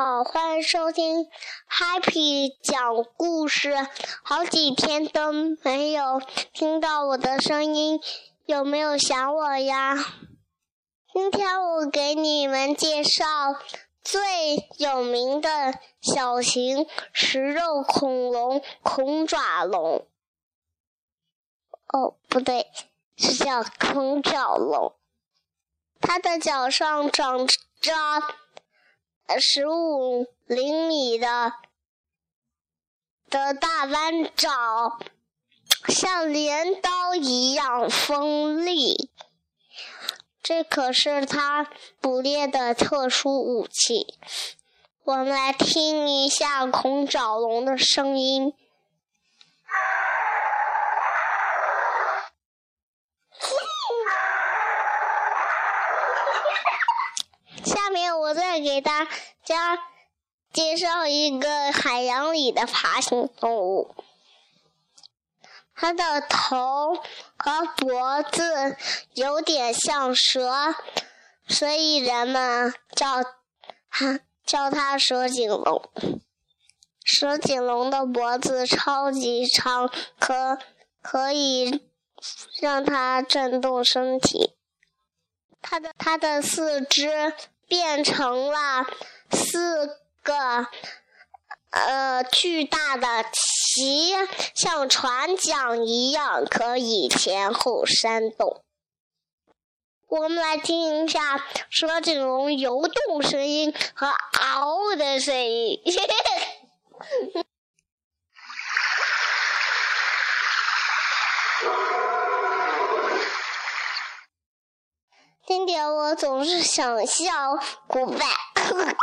好，欢迎收听 Happy 讲故事。好几天都没有听到我的声音，有没有想我呀？今天我给你们介绍最有名的小型食肉恐龙——恐爪龙。哦，不对，是叫恐爪龙。它的脚上长着。十五厘米的的大弯爪，像镰刀一样锋利。这可是它捕猎的特殊武器。我们来听一下恐爪龙的声音。下面我再给大家介绍一个海洋里的爬行动物。它的头和脖子有点像蛇，所以人们叫它叫它蛇颈龙。蛇颈龙的脖子超级长，可可以让它震动身体。它的它的四肢。变成了四个呃巨大的鳍，像船桨一样可以前后扇动。我们来听一下蛇颈龙游动声音和嗷的声音。今天我总是想笑 goodbye